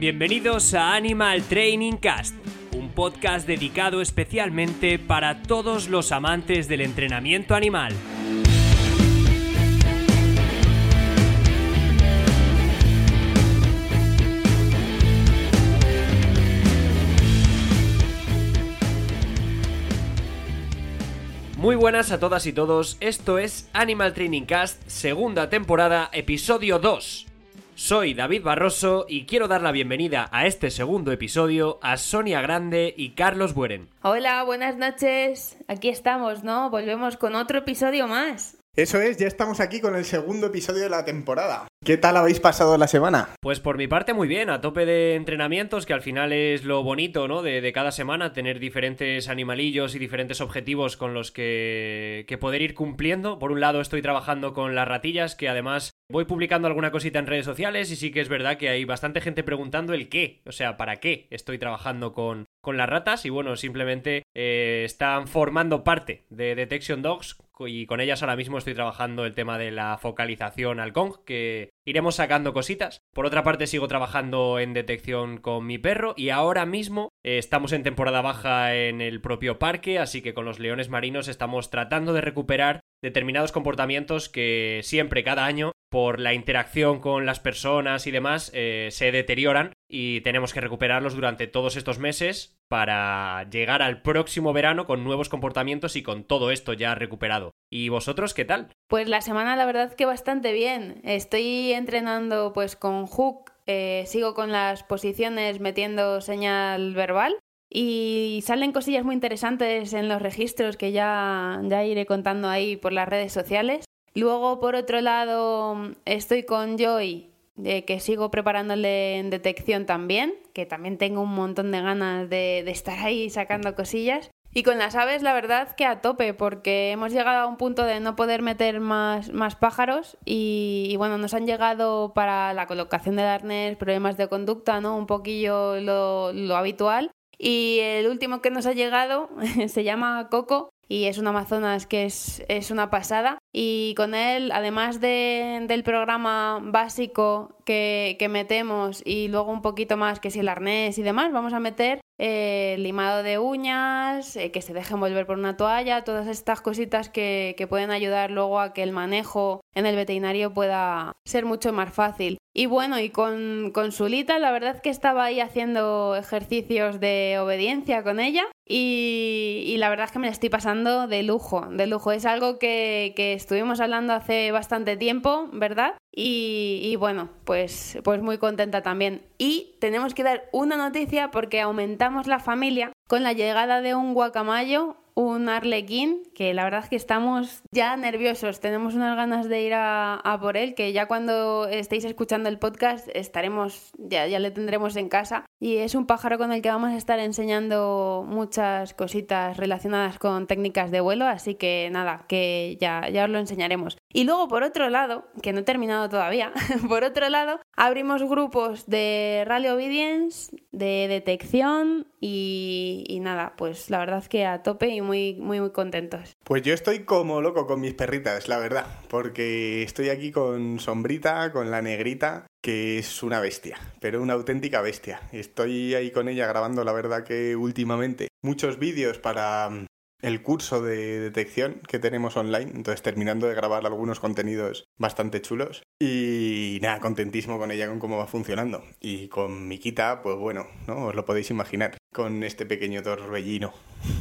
Bienvenidos a Animal Training Cast, un podcast dedicado especialmente para todos los amantes del entrenamiento animal. Muy buenas a todas y todos, esto es Animal Training Cast, segunda temporada, episodio 2. Soy David Barroso y quiero dar la bienvenida a este segundo episodio a Sonia Grande y Carlos Bueren. Hola, buenas noches. Aquí estamos, ¿no? Volvemos con otro episodio más. Eso es, ya estamos aquí con el segundo episodio de la temporada. ¿Qué tal habéis pasado la semana? Pues por mi parte muy bien, a tope de entrenamientos, que al final es lo bonito, ¿no? De, de cada semana, tener diferentes animalillos y diferentes objetivos con los que, que poder ir cumpliendo. Por un lado estoy trabajando con las ratillas, que además voy publicando alguna cosita en redes sociales y sí que es verdad que hay bastante gente preguntando el qué, o sea, para qué estoy trabajando con, con las ratas y bueno, simplemente eh, están formando parte de Detection Dogs y con ellas ahora mismo estoy trabajando el tema de la focalización al Kong, que iremos sacando cositas. Por otra parte sigo trabajando en detección con mi perro y ahora mismo eh, estamos en temporada baja en el propio parque, así que con los leones marinos estamos tratando de recuperar determinados comportamientos que siempre, cada año, por la interacción con las personas y demás, eh, se deterioran y tenemos que recuperarlos durante todos estos meses para llegar al próximo verano con nuevos comportamientos y con todo esto ya recuperado. ¿Y vosotros qué tal? Pues la semana la verdad que bastante bien. Estoy entrenando pues con Hook, eh, sigo con las posiciones metiendo señal verbal y salen cosillas muy interesantes en los registros que ya, ya iré contando ahí por las redes sociales. Luego, por otro lado, estoy con Joy, de que sigo preparándole en detección también, que también tengo un montón de ganas de, de estar ahí sacando cosillas. Y con las aves, la verdad que a tope, porque hemos llegado a un punto de no poder meter más, más pájaros y, y, bueno, nos han llegado para la colocación del arnés problemas de conducta, ¿no? Un poquillo lo, lo habitual. Y el último que nos ha llegado se llama Coco y es un Amazonas que es, es una pasada. Y con él, además de, del programa básico que, metemos y luego un poquito más que si el arnés y demás, vamos a meter eh, limado de uñas, eh, que se deje envolver por una toalla, todas estas cositas que, que pueden ayudar luego a que el manejo en el veterinario pueda ser mucho más fácil. Y bueno, y con, con Sulita, la verdad que estaba ahí haciendo ejercicios de obediencia con ella y, y, la verdad es que me la estoy pasando de lujo, de lujo. Es algo que, que estuvimos hablando hace bastante tiempo, ¿verdad? Y, bueno, pues, pues muy contenta también. Y tenemos que dar una noticia porque aumentamos la familia con la llegada de un guacamayo, un arlequín, que la verdad es que estamos ya nerviosos, tenemos unas ganas de ir a, a, por él, que ya cuando estéis escuchando el podcast estaremos, ya, ya le tendremos en casa. Y es un pájaro con el que vamos a estar enseñando muchas cositas relacionadas con técnicas de vuelo, así que nada, que ya, ya os lo enseñaremos. Y luego, por otro lado, que no he terminado todavía, por otro lado, abrimos grupos de Rally Obedience, de detección y, nada, pues la verdad que a tope y muy, muy, muy contentos. Pues yo estoy como loco con mis perritas, la verdad, porque estoy aquí con Sombrita, con la negrita, que es una bestia, pero una auténtica bestia. Estoy ahí con ella grabando, la verdad que últimamente, muchos vídeos para el curso de detección que tenemos online, entonces terminando de grabar algunos contenidos bastante chulos y nada, contentísimo con ella, con cómo va funcionando. Y con Miquita, pues bueno, ¿no? Os lo podéis imaginar, con este pequeño torbellino.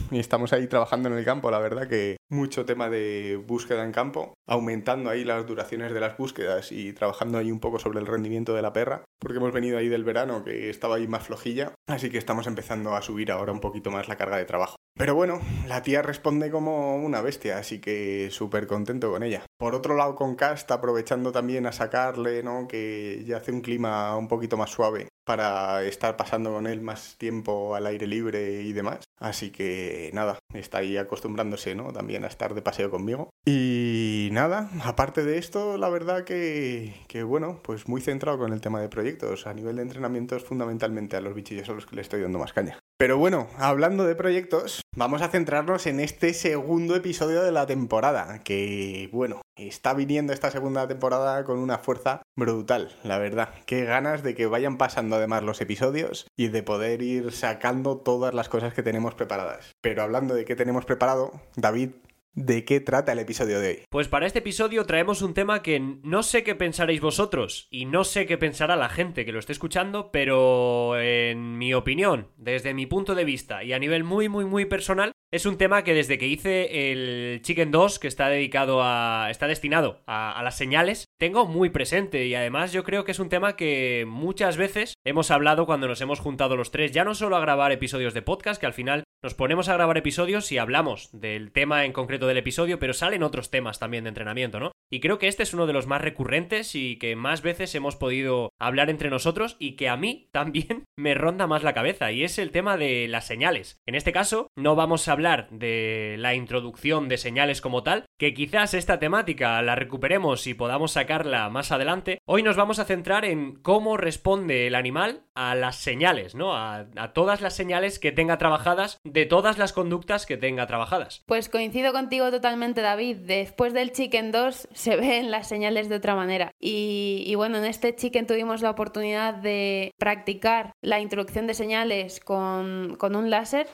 estamos ahí trabajando en el campo, la verdad que mucho tema de búsqueda en campo, aumentando ahí las duraciones de las búsquedas y trabajando ahí un poco sobre el rendimiento de la perra, porque hemos venido ahí del verano que estaba ahí más flojilla, así que estamos empezando a subir ahora un poquito más la carga de trabajo. Pero bueno, la tía responde como una bestia, así que súper contento con ella. Por otro lado, con Cast, aprovechando también a sacarle, ¿no? Que ya hace un clima un poquito más suave para estar pasando con él más tiempo al aire libre y demás. Así que nada, está ahí acostumbrándose, ¿no? También a estar de paseo conmigo. Y nada, aparte de esto, la verdad que, que bueno, pues muy centrado con el tema de proyectos. A nivel de entrenamientos, fundamentalmente a los bichillos a los que le estoy dando más caña. Pero bueno, hablando de proyectos, vamos a centrarnos en este segundo episodio de la temporada, que bueno, está viniendo esta segunda temporada con una fuerza brutal, la verdad. Qué ganas de que vayan pasando además los episodios y de poder ir sacando todas las cosas que tenemos preparadas. Pero hablando de qué tenemos preparado, David, ¿De qué trata el episodio de hoy? Pues para este episodio traemos un tema que no sé qué pensaréis vosotros y no sé qué pensará la gente que lo esté escuchando, pero en mi opinión, desde mi punto de vista y a nivel muy muy muy personal, es un tema que desde que hice el Chicken 2, que está dedicado a. está destinado a, las señales, tengo muy presente. Y además yo creo que es un tema que muchas veces hemos hablado cuando nos hemos juntado los tres. Ya no solo a grabar episodios de podcast, que al final nos ponemos a grabar episodios y hablamos del tema en concreto del episodio, pero salen otros temas también de entrenamiento, ¿no? Y creo que este es uno de los más recurrentes y que más veces hemos podido hablar entre nosotros y que a mí también me ronda más la cabeza. Y es el tema de las señales. En este caso, no vamos a hablar de la introducción de señales como tal, que quizás esta temática la recuperemos y podamos sacarla más adelante. Hoy nos vamos a centrar en cómo responde el animal a las señales, ¿no? A, todas las señales que tenga trabajadas de todas las conductas que tenga trabajadas. Pues coincido contigo totalmente, David. Después del Chicken 2 se ven las señales de otra manera. Y, bueno, en este Chicken tuvimos la oportunidad de practicar la introducción de señales con, un láser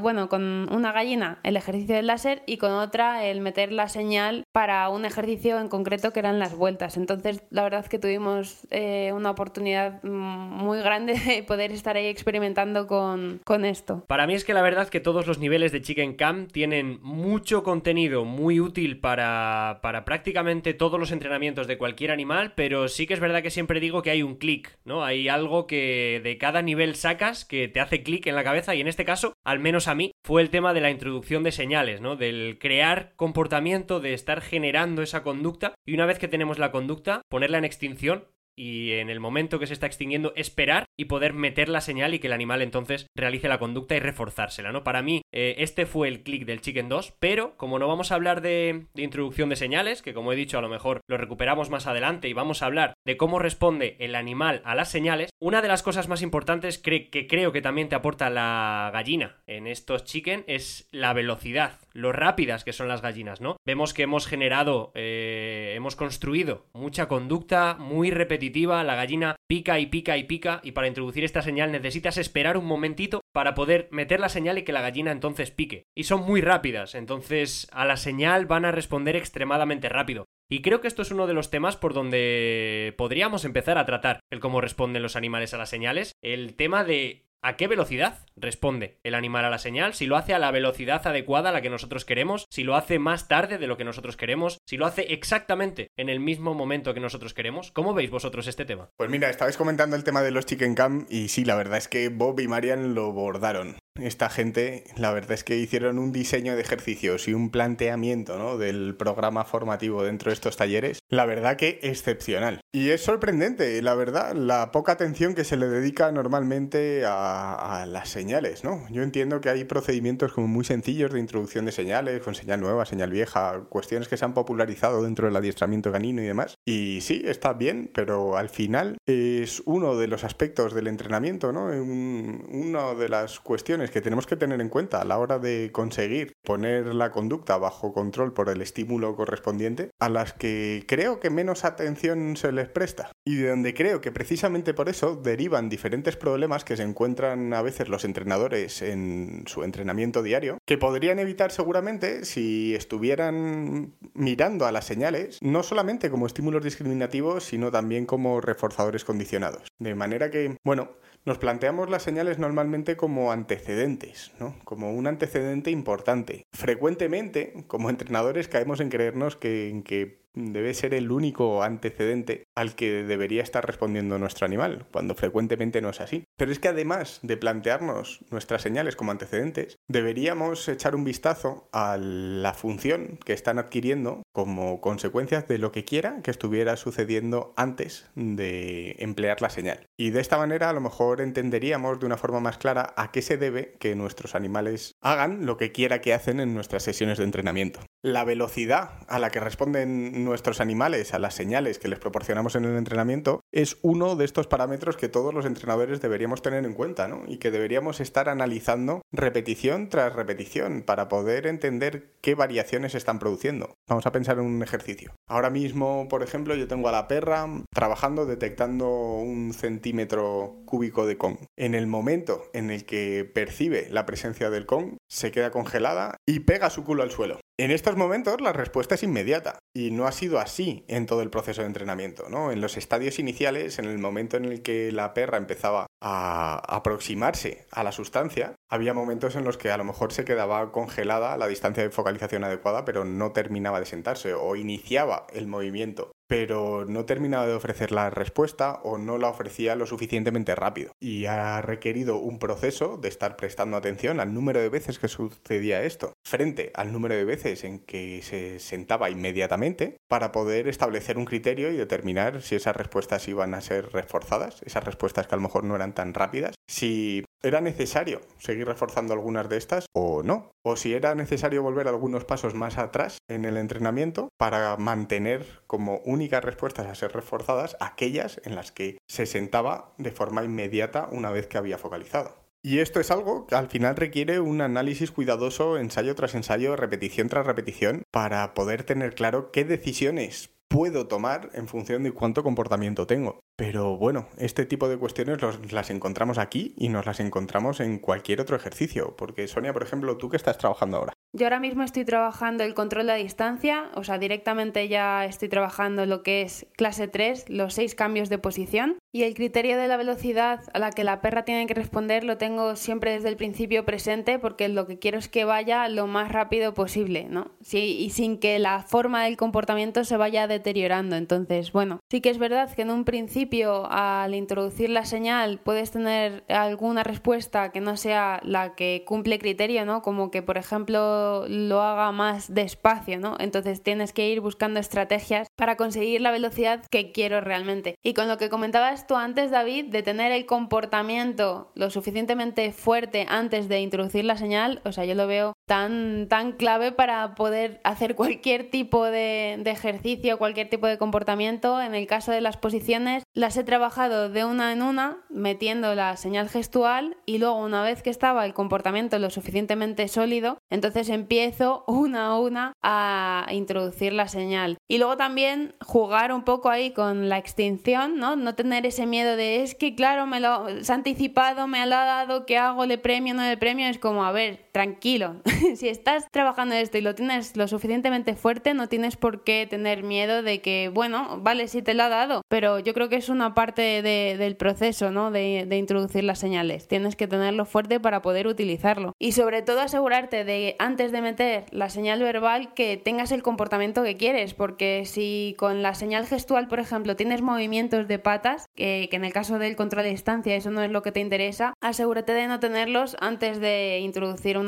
bueno, con una gallina el ejercicio del láser y con otra el meter la señal para un ejercicio en concreto que eran las vueltas. Entonces, la verdad que tuvimos eh, una oportunidad muy grande de poder estar ahí experimentando con, con esto. Para mí es que la verdad que todos los niveles de Chicken Camp tienen mucho contenido muy útil para, para prácticamente todos los entrenamientos de cualquier animal, pero sí que es verdad que siempre digo que hay un clic, ¿no? Hay algo que de cada nivel sacas que te hace clic en la cabeza y en este caso, al menos a mí, fue el tema de la introducción de señales, ¿no? Del crear comportamiento, de estar generando esa conducta y una vez que tenemos la conducta, ponerla en extinción y en el momento que se está extinguiendo esperar y poder meter la señal y que el animal entonces realice la conducta y reforzársela, ¿no? Para mí eh, este fue el clic del Chicken 2, pero como no vamos a hablar de, de, introducción de señales, que como he dicho a lo mejor lo recuperamos más adelante y vamos a hablar de cómo responde el animal a las señales, una de las cosas más importantes que, que creo que también te aporta la gallina en estos chicken es la velocidad, lo rápidas que son las gallinas, ¿no? Vemos que hemos generado, eh, hemos construido mucha conducta muy repetitiva, la gallina pica y pica y pica y para introducir esta señal necesitas esperar un momentito para poder meter la señal y que la gallina entonces pique. Y son muy rápidas, entonces a la señal van a responder extremadamente rápido. Y creo que esto es uno de los temas por donde podríamos empezar a tratar el cómo responden los animales a las señales, el tema de ¿A qué velocidad responde el animal a la señal? Si lo hace a la velocidad adecuada a la que nosotros queremos, si lo hace más tarde de lo que nosotros queremos, si lo hace exactamente en el mismo momento que nosotros queremos. ¿Cómo veis vosotros este tema? Pues mira, estabais comentando el tema de los chicken cam y sí, la verdad es que Bob y Marian lo bordaron. Esta gente, la verdad es que hicieron un diseño de ejercicios y un planteamiento ¿no? del programa formativo dentro de estos talleres, la verdad que excepcional. Y es sorprendente, la verdad, la poca atención que se le dedica normalmente a, las señales, ¿no? Yo entiendo que hay procedimientos como muy sencillos de introducción de señales, con señal nueva, señal vieja, cuestiones que se han popularizado dentro del adiestramiento canino y demás. Y sí, está bien, pero al final es uno de los aspectos del entrenamiento, ¿no? Un, una de las cuestiones que tenemos que tener en cuenta a la hora de conseguir poner la conducta bajo control por el estímulo correspondiente, a las que creo que menos atención se les presta. y de donde creo que precisamente por eso derivan diferentes problemas que se encuentran a veces los entrenadores en su entrenamiento diario, que podrían evitar seguramente si estuvieran mirando a las señales, no solamente como estímulos discriminativos, sino también como reforzadores condicionados. De manera que, bueno, nos planteamos las señales normalmente como antecedentes, ¿no? Como un antecedente importante. Frecuentemente, como entrenadores, caemos en creernos que, en que debe ser el único antecedente al que debería estar respondiendo nuestro animal, cuando frecuentemente no es así. Pero es que además de plantearnos nuestras señales como antecedentes, deberíamos echar un vistazo a la función que están adquiriendo como consecuencia de lo que quiera que estuviera sucediendo antes de emplear la señal. Y de esta manera a lo mejor entenderíamos de una forma más clara a qué se debe que nuestros animales hagan lo que quiera que hacen en nuestras sesiones de entrenamiento. La velocidad a la que responden nuestros animales a las señales que les proporcionamos en el entrenamiento es uno de estos parámetros que todos los entrenadores deberíamos tener en cuenta, ¿no? Y que deberíamos estar analizando repetición tras repetición para poder entender qué variaciones están produciendo. Vamos a pensar en un ejercicio. Ahora mismo, por ejemplo, yo tengo a la perra trabajando detectando un centímetro cúbico de con. En el momento en el que percibe la presencia del con, se queda congelada y pega su culo al suelo. En estos momentos la respuesta es inmediata y no ha sido así en todo el proceso de entrenamiento. ¿no? En los estadios iniciales, en el momento en el que la perra empezaba a aproximarse a la sustancia, había momentos en los que a lo mejor se quedaba congelada la distancia de focalización adecuada, pero no terminaba de sentarse o iniciaba el movimiento pero no terminaba de ofrecer la respuesta o no la ofrecía lo suficientemente rápido. Y ha requerido un proceso de estar prestando atención al número de veces que sucedía esto, frente al número de veces en que se sentaba inmediatamente, para poder establecer un criterio y determinar si esas respuestas iban a ser reforzadas, esas respuestas que a lo mejor no eran tan rápidas, si era necesario seguir reforzando algunas de estas o no, o si era necesario volver algunos pasos más atrás en el entrenamiento para mantener como únicas respuestas a ser reforzadas aquellas en las que se sentaba de forma inmediata una vez que había focalizado. Y esto es algo que al final requiere un análisis cuidadoso, ensayo tras ensayo, repetición tras repetición, para poder tener claro qué decisiones puedo tomar en función de cuánto comportamiento tengo. Pero bueno, este tipo de cuestiones las encontramos aquí y nos las encontramos en cualquier otro ejercicio. Porque Sonia, por ejemplo, ¿tú qué estás trabajando ahora? Yo ahora mismo estoy trabajando el control a distancia, o sea, directamente ya estoy trabajando lo que es clase 3, los seis cambios de posición. Y el criterio de la velocidad a la que la perra tiene que responder lo tengo siempre desde el principio presente porque lo que quiero es que vaya lo más rápido posible, ¿no? Sí, y sin que la forma del comportamiento se vaya deteriorando. Entonces, bueno, sí que es verdad que en un principio al introducir la señal puedes tener alguna respuesta que no sea la que cumple criterio, ¿no? Como que, por ejemplo, lo, haga más despacio, ¿no? Entonces tienes que ir buscando estrategias para conseguir la velocidad que quiero realmente. Y con lo que comentabas tú antes, David, de tener el comportamiento lo suficientemente fuerte antes de introducir la señal, o sea, yo lo veo tan, tan clave para poder hacer cualquier tipo de, de ejercicio, cualquier tipo de comportamiento. En el caso de las posiciones, las he trabajado de una en una, metiendo la señal gestual y luego una vez que estaba el comportamiento lo suficientemente sólido, entonces empiezo una a una a introducir la señal. Y luego también jugar un poco ahí con la extinción, ¿no? No tener ese miedo de es que claro, me lo ha anticipado, me lo ha dado, ¿qué hago? ¿Le premio? ¿No le premio? Es como, a ver, tranquilo. si estás trabajando esto y lo tienes lo suficientemente fuerte, no tienes por qué tener miedo de que, bueno, vale, sí te lo ha dado, pero yo creo que es una parte del proceso, ¿no? De, introducir las señales. Tienes que tenerlo fuerte para poder utilizarlo. Y sobre todo asegurarte de antes de meter la señal verbal que tengas el comportamiento que quieres, porque si con la señal gestual, por ejemplo, tienes movimientos de patas, que, que en el caso del control de distancia eso no es lo que te interesa, asegúrate de no tenerlos antes de introducir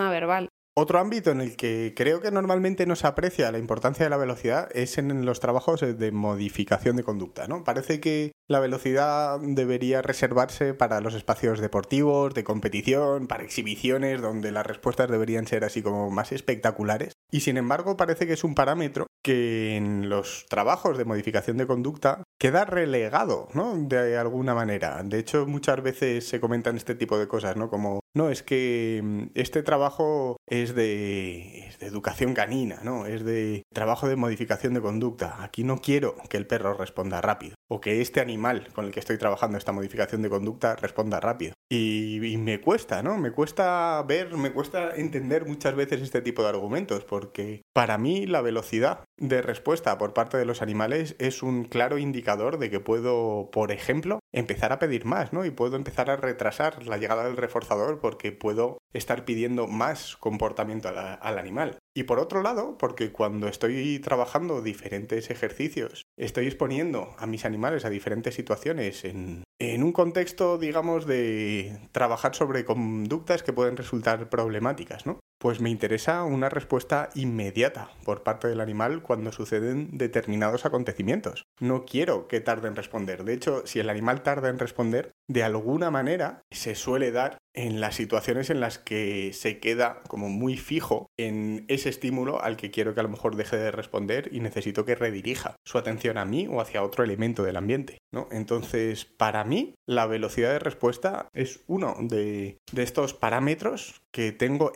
Otro ámbito en el que creo que normalmente no se aprecia la importancia de la velocidad es en los trabajos de modificación de conducta, ¿no? Parece que la velocidad debería reservarse para los espacios deportivos, de competición, para exhibiciones, donde las respuestas deberían ser así como más espectaculares. Y sin embargo parece que es un parámetro que en los trabajos de modificación de conducta queda relegado, ¿no? De alguna manera. De hecho, muchas veces se comentan este tipo de cosas, ¿no? Como, no, es que mm, este trabajo es de, es de educación canina, ¿no? Es de trabajo de modificación de conducta. Aquí no quiero que el perro responda rápido o que este animal con el que estoy trabajando esta modificación de conducta responda rápido. Y, y, me cuesta, ¿no? Me cuesta ver, me cuesta entender muchas veces este tipo de argumentos, porque para mí la velocidad de respuesta por parte de los animales es un claro indicador de que puedo, por ejemplo, empezar a pedir más, ¿no? Y puedo empezar a retrasar la llegada del reforzador porque puedo estar pidiendo más comportamiento al animal. Y por otro lado, porque cuando estoy trabajando diferentes ejercicios, estoy exponiendo a mis animales a diferentes situaciones en, en un contexto, digamos, de trabajar sobre conductas que pueden resultar problemáticas, ¿no? Pues me interesa una respuesta inmediata por parte del animal cuando suceden determinados acontecimientos. No quiero que tarde en responder. De hecho, si el animal tarda en responder, de alguna manera se suele dar en las situaciones en las que se queda como muy fijo en ese estímulo al que quiero que a lo mejor deje de responder y necesito que redirija su atención a mí o hacia otro elemento del ambiente, ¿no? Entonces, para mí, la velocidad de respuesta es uno de, de estos parámetros que tengo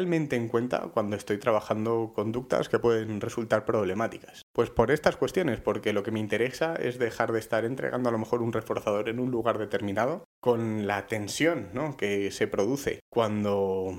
en cuenta cuando estoy trabajando conductas que pueden resultar problemáticas. Pues por estas cuestiones, porque lo que me interesa es dejar de estar entregando a lo mejor un reforzador en un lugar determinado con la tensión ¿no? que se produce cuando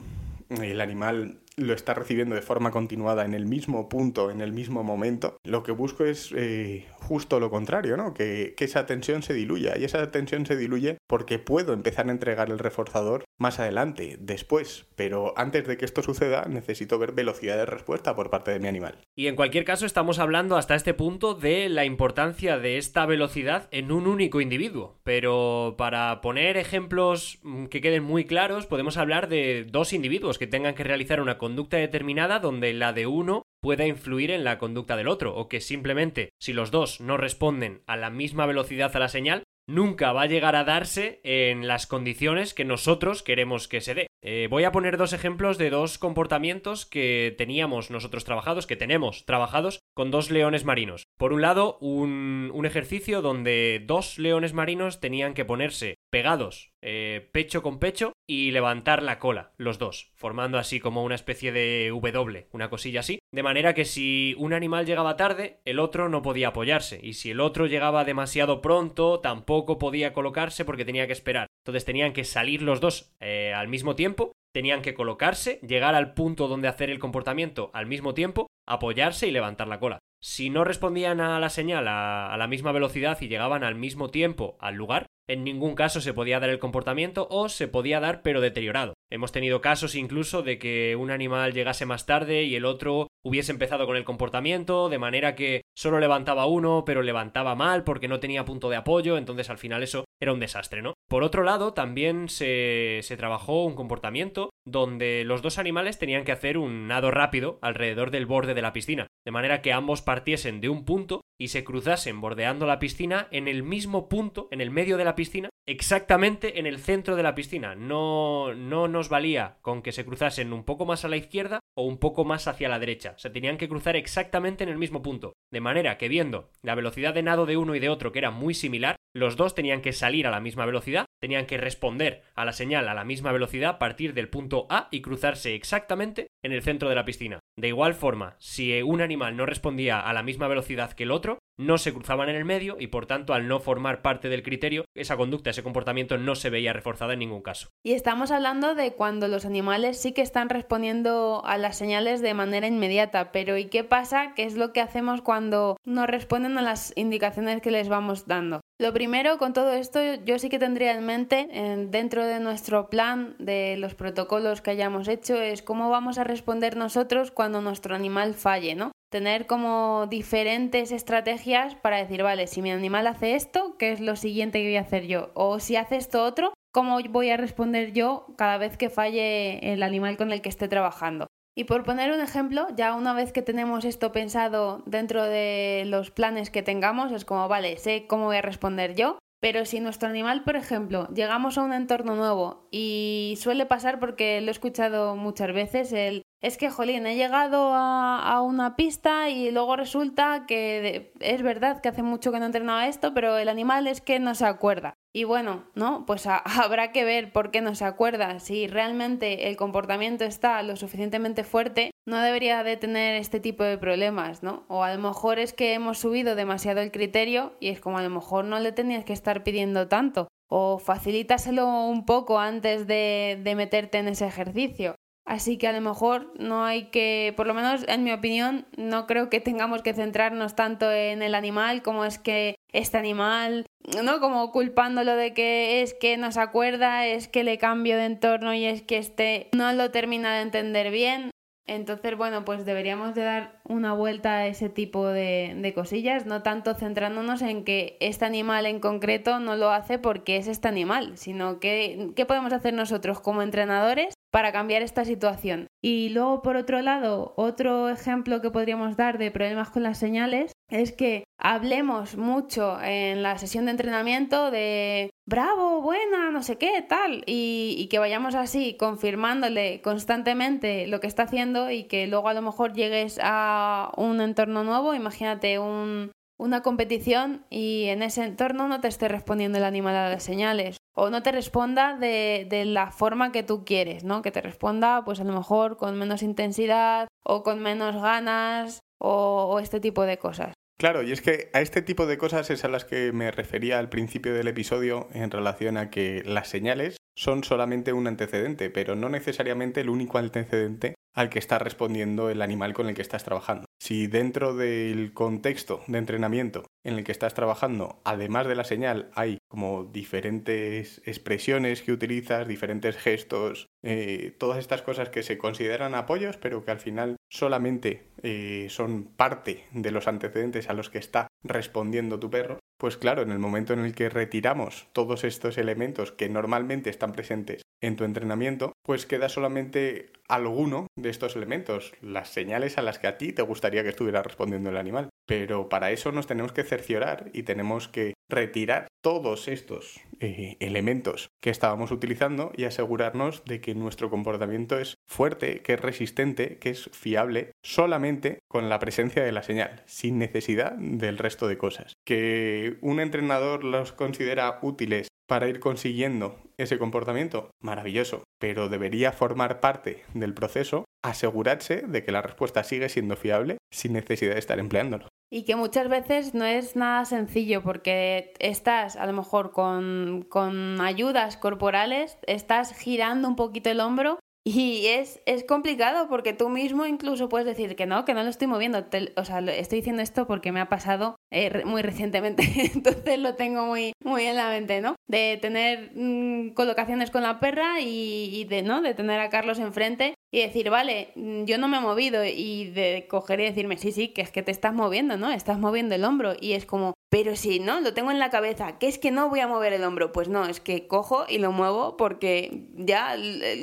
el animal lo está recibiendo de forma continuada en el mismo punto, en el mismo momento, lo que busco es eh, justo lo contrario, ¿no? Que, que, esa tensión se diluya. Y esa tensión se diluye porque puedo empezar a entregar el reforzador más adelante, después. Pero antes de que esto suceda, necesito ver velocidad de respuesta por parte de mi animal. Y en cualquier caso, estamos hablando hasta este punto de la importancia de esta velocidad en un único individuo. Pero para poner ejemplos mm, que queden muy claros, podemos hablar de dos individuos que tengan que realizar una conducta determinada donde la de uno pueda influir en la conducta del otro, o que simplemente si los dos no responden a la misma velocidad a la señal, nunca va a llegar a darse en las condiciones que nosotros queremos que se dé. Eh, voy a poner dos ejemplos de dos comportamientos que teníamos nosotros trabajados, que tenemos trabajados con dos leones marinos. Por un lado, un, un ejercicio donde dos leones marinos tenían que ponerse pegados eh, pecho con pecho y levantar la cola, los dos, formando así como una especie de W, una cosilla así, de manera que si un animal llegaba tarde, el otro no podía apoyarse, y si el otro llegaba demasiado pronto, tampoco podía colocarse porque tenía que esperar. Entonces tenían que salir los dos eh, al mismo tiempo, tenían que colocarse, llegar al punto donde hacer el comportamiento al mismo tiempo, apoyarse y levantar la cola. Si no respondían a la señal a, a la misma velocidad y llegaban al mismo tiempo al lugar, en ningún caso se podía dar el comportamiento o se podía dar pero deteriorado. Hemos tenido casos incluso de que un animal llegase más tarde y el otro hubiese empezado con el comportamiento, de manera que solo levantaba uno, pero levantaba mal porque no tenía punto de apoyo, entonces al final eso era un desastre, ¿no? Por otro lado, también se, se trabajó un comportamiento donde los dos animales tenían que hacer un nado rápido alrededor del borde de la piscina, de manera que ambos partiesen de un punto y se cruzasen bordeando la piscina en el mismo punto, en el medio de la piscina, exactamente en el centro de la piscina. No, no nos valía con que se cruzasen un poco más a la izquierda o un poco más hacia la derecha. Se tenían que cruzar exactamente en el mismo punto. De manera que viendo la velocidad de nado de uno y de otro, que era muy similar, los dos tenían que salir a la misma velocidad, tenían que responder a la señal a la misma velocidad, partir del punto A y cruzarse exactamente en el centro de la piscina. De igual forma, si un animal no respondía a la misma velocidad que el otro, no se cruzaban en el medio y por tanto al no formar parte del criterio, esa conducta, ese comportamiento no se veía reforzada en ningún caso. Y estamos hablando de cuando los animales sí que están respondiendo a las señales de manera inmediata, pero ¿y qué pasa? ¿Qué es lo que hacemos cuando no responden a las indicaciones que les vamos dando? Lo primero con todo esto yo sí que tendría en mente dentro de nuestro plan de los protocolos que hayamos hecho es cómo vamos a responder nosotros cuando nuestro animal falle, ¿no? tener como diferentes estrategias para decir, vale, si mi animal hace esto, ¿qué es lo siguiente que voy a hacer yo? O si hace esto otro, ¿cómo voy a responder yo cada vez que falle el animal con el que esté trabajando? Y por poner un ejemplo, ya una vez que tenemos esto pensado dentro de los planes que tengamos, es como, vale, sé cómo voy a responder yo, pero si nuestro animal, por ejemplo, llegamos a un entorno nuevo y suele pasar porque lo he escuchado muchas veces, el es que, jolín, he llegado a, una pista y luego resulta que es verdad que hace mucho que no he entrenado esto, pero el animal es que no se acuerda. Y bueno, ¿no? Pues habrá que ver por qué no se acuerda. Si realmente el comportamiento está lo suficientemente fuerte, no debería de tener este tipo de problemas, ¿no? O a lo mejor es que hemos subido demasiado el criterio y es como a lo mejor no le tenías que estar pidiendo tanto. O facilítaselo un poco antes de, de meterte en ese ejercicio. Así que a lo mejor no hay que, por lo menos en mi opinión, no creo que tengamos que centrarnos tanto en el animal como es que este animal, ¿no? Como culpándolo de que es que no se acuerda, es que le cambio de entorno y es que este no lo termina de entender bien. Entonces, bueno, pues deberíamos de dar una vuelta a ese tipo de, de, cosillas, no tanto centrándonos en que este animal en concreto no lo hace porque es este animal, sino que qué podemos hacer nosotros como entrenadores para cambiar esta situación. Y luego, por otro lado, otro ejemplo que podríamos dar de problemas con las señales es que hablemos mucho en la sesión de entrenamiento de bravo, buena, no sé qué, tal, y, y, que vayamos así confirmándole constantemente lo que está haciendo y que luego a lo mejor llegues a un entorno nuevo, imagínate un, una competición y en ese entorno no te esté respondiendo el animal a las señales o no te responda de, de, la forma que tú quieres, ¿no? Que te responda pues a lo mejor con menos intensidad o con menos ganas o, o este tipo de cosas. Claro, y es que a este tipo de cosas es a las que me refería al principio del episodio en relación a que las señales son solamente un antecedente, pero no necesariamente el único antecedente al que está respondiendo el animal con el que estás trabajando. Si dentro del contexto de entrenamiento en el que estás trabajando, además de la señal, hay como diferentes expresiones que utilizas, diferentes gestos, eh, todas estas cosas que se consideran apoyos, pero que al final solamente eh, son parte de los antecedentes a los que está respondiendo tu perro, pues claro, en el momento en el que retiramos todos estos elementos que normalmente están presentes en tu entrenamiento, pues queda solamente alguno de estos elementos, las señales a las que a ti te gustaría que estuviera respondiendo el animal. Pero para eso nos tenemos que cerciorar y tenemos que retirar todos estos eh, elementos que estábamos utilizando y asegurarnos de que nuestro comportamiento es fuerte, que es resistente, que es fiable, solamente con la presencia de la señal, sin necesidad del resto de cosas. Que un entrenador los considera útiles para ir consiguiendo ese comportamiento, maravilloso, pero debería formar parte del proceso asegurarse de que la respuesta sigue siendo fiable sin necesidad de estar empleándolo. Y que muchas veces no es nada sencillo porque estás a lo mejor con, con ayudas corporales, estás girando un poquito el hombro y es, es complicado porque tú mismo incluso puedes decir que no, que no lo estoy moviendo. o sea, estoy diciendo esto porque me ha pasado eh, muy recientemente, entonces lo tengo muy, muy en la mente, ¿no? De tener mm, colocaciones con la perra y, y, de, ¿no? de tener a Carlos enfrente y decir, vale, mm, yo no me he movido y de coger y decirme, sí, sí, que es que te estás moviendo, ¿no? Estás moviendo el hombro y es como, pero si no, lo tengo en la cabeza, que es que no voy a mover el hombro, pues no, es que cojo y lo muevo porque ya,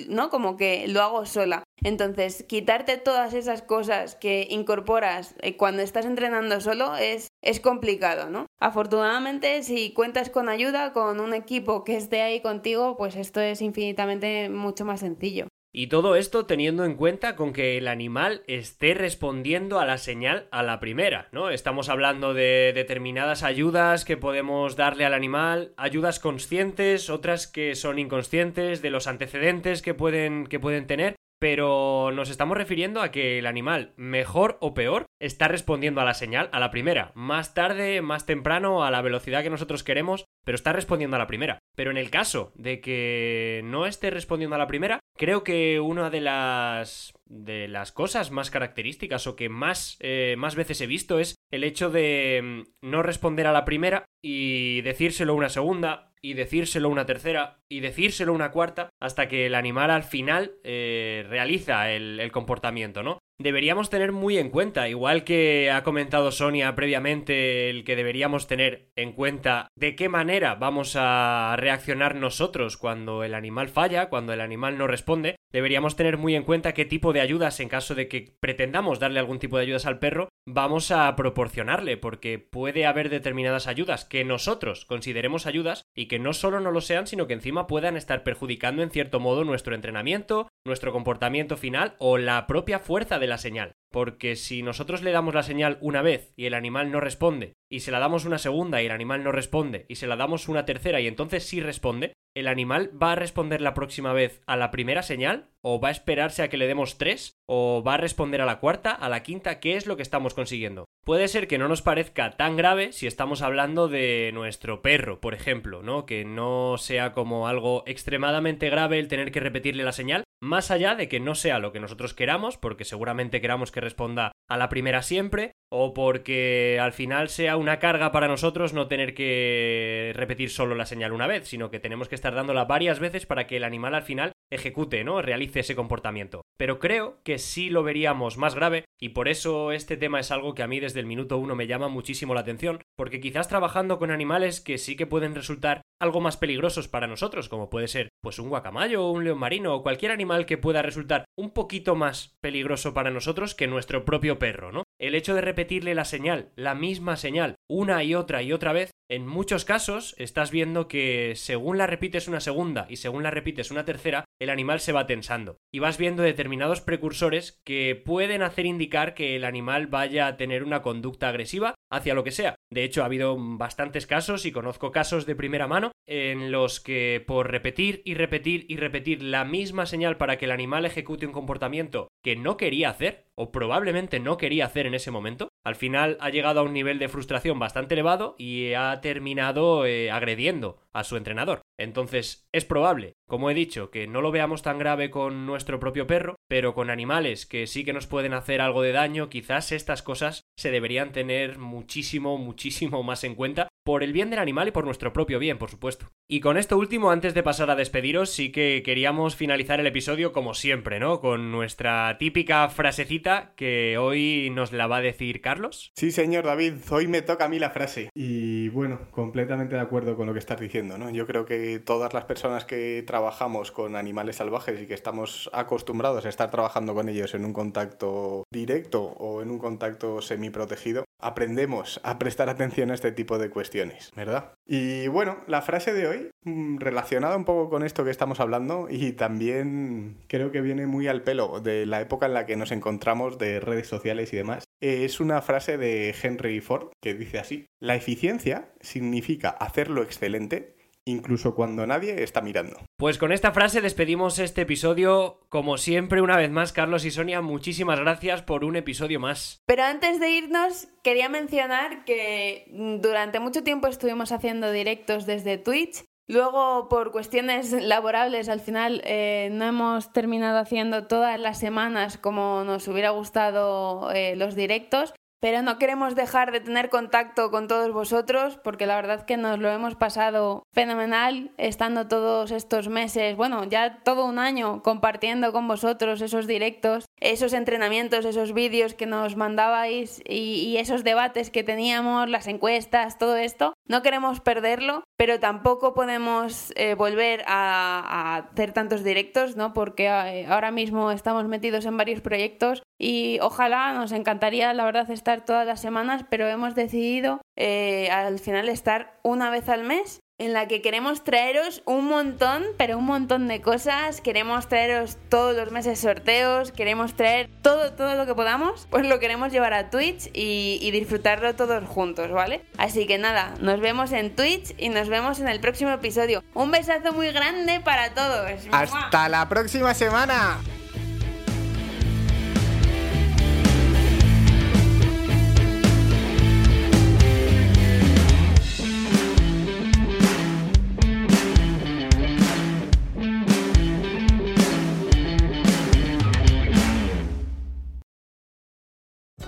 ¿no? Como que lo hago sola. Entonces, quitarte todas esas cosas que incorporas eh, cuando estás entrenando solo es, es complicado, ¿no? Afortunadamente, si cuentas con ayuda, con un equipo que esté ahí contigo, pues esto es infinitamente mucho más sencillo. Y todo esto teniendo en cuenta con que el animal esté respondiendo a la señal a la primera, ¿no? Estamos hablando de determinadas ayudas que podemos darle al animal, ayudas conscientes, otras que son inconscientes, de los antecedentes que pueden, que pueden tener pero nos estamos refiriendo a que el animal, mejor o peor, está respondiendo a la señal a la primera. Más tarde, más temprano, a la velocidad que nosotros queremos, pero está respondiendo a la primera. Pero en el caso de que no esté respondiendo a la primera, creo que una de las de las cosas más características o que más, eh, más veces he visto es el hecho de mm, no responder a la primera y decírselo una segunda y decírselo una tercera y decírselo una cuarta hasta que el animal al final eh, realiza el, el comportamiento, ¿no? deberíamos tener muy en cuenta, igual que ha comentado Sonia previamente, el que deberíamos tener en cuenta de qué manera vamos a reaccionar nosotros cuando el animal falla, cuando el animal no responde, deberíamos tener muy en cuenta qué tipo de ayudas, en caso de que pretendamos darle algún tipo de ayudas al perro, vamos a proporcionarle, porque puede haber determinadas ayudas que nosotros consideremos ayudas y que no solo no lo sean, sino que encima puedan estar perjudicando en cierto modo nuestro entrenamiento, nuestro comportamiento final o la propia fuerza de la señal. Porque si nosotros le damos la señal una vez y el animal no responde, y se la damos una segunda y el animal no responde, y se la damos una tercera y entonces sí responde, ¿el animal va a responder la próxima vez a la primera señal? ¿O va a esperarse a que le demos tres? ¿O va a responder a la cuarta, a la quinta? ¿Qué es lo que estamos consiguiendo? Puede ser que no nos parezca tan grave si estamos hablando de nuestro perro, por ejemplo, ¿no? Que no sea como algo extremadamente grave el tener que repetirle la señal, más allá de que no sea lo que nosotros queramos, porque seguramente queramos que responda a la primera siempre, o porque al final sea una carga para nosotros no tener que repetir solo la señal una vez, sino que tenemos que estar dándola varias veces para que el animal al final ejecute, ¿no? Realice ese comportamiento. Pero creo que sí lo veríamos más grave y por eso este tema es algo que a mí desde el minuto uno me llama muchísimo la atención, porque quizás trabajando con animales que sí que pueden resultar algo más peligrosos para nosotros, como puede ser pues un guacamayo un león marino o cualquier animal que pueda resultar un poquito más peligroso para nosotros que nuestro propio perro, ¿no? El hecho de repetirle la señal, la misma señal, una y otra y otra vez, en muchos casos estás viendo que según la repites una segunda y según la repites una tercera, el animal se va tensando. Y vas viendo determinados precursores que pueden hacer indicar que el animal vaya a tener una conducta agresiva hacia lo que sea. De hecho, ha habido bastantes casos y conozco casos de primera mano en los que por repetir y repetir y repetir la misma señal para que el animal ejecute un comportamiento que no quería hacer, o probablemente no quería hacer en ese momento, al final ha llegado a un nivel de frustración bastante elevado y ha terminado eh, agrediendo a su entrenador. Entonces, es probable, como he dicho, que no lo veamos tan grave con nuestro propio perro, pero con animales que sí que nos pueden hacer algo de daño, quizás estas cosas se deberían tener muchísimo, muchísimo más en cuenta por el bien del animal y por nuestro propio bien, por supuesto. Y con esto último, antes de pasar a despediros, sí que queríamos finalizar el episodio como siempre, ¿no? Con nuestra típica frasecita que hoy nos la va a decir Carlos. Sí, señor David, hoy me toca a mí la frase. Y bueno, completamente de acuerdo con lo que estás diciendo, ¿no? Yo creo que todas las personas que trabajamos con animales salvajes y que estamos acostumbrados a estar trabajando con ellos en un contacto directo o en un contacto semiprotegido, aprendemos a prestar atención a este tipo de cuestiones, ¿verdad? Y bueno, la frase de hoy, mm, relacionada un poco con esto que estamos hablando y también creo que viene muy al pelo de la época en la que nos encontramos de redes sociales y demás, es una frase de Henry Ford que dice así, la eficiencia significa hacerlo excelente incluso cuando nadie está mirando. Pues con esta frase despedimos este episodio. Como siempre, una vez más, Carlos y Sonia, muchísimas gracias por un episodio más. Pero antes de irnos, quería mencionar que durante mucho tiempo estuvimos haciendo directos desde Twitch. Luego, por cuestiones laborables, al final eh, no hemos terminado haciendo todas las semanas como nos hubiera gustado eh, los directos, pero no queremos dejar de tener contacto con todos vosotros porque la verdad que nos lo hemos pasado fenomenal estando todos estos meses, bueno, ya todo un año compartiendo con vosotros esos directos, esos entrenamientos, esos vídeos que nos mandabais y, esos debates que teníamos, las encuestas, todo esto. No queremos perderlo, pero tampoco podemos eh, volver a, a, hacer tantos directos, ¿no? Porque eh, ahora mismo estamos metidos en varios proyectos y ojalá nos encantaría, la verdad, estar todas las semanas, pero hemos decidido eh, al final estar una vez al mes en la que queremos traeros un montón, pero un montón de cosas. Queremos traeros todos los meses sorteos, queremos traer todo, todo lo que podamos, pues lo queremos llevar a Twitch y, disfrutarlo todos juntos, ¿vale? Así que nada, nos vemos en Twitch y nos vemos en el próximo episodio. Un besazo muy grande para todos. Hasta la próxima semana.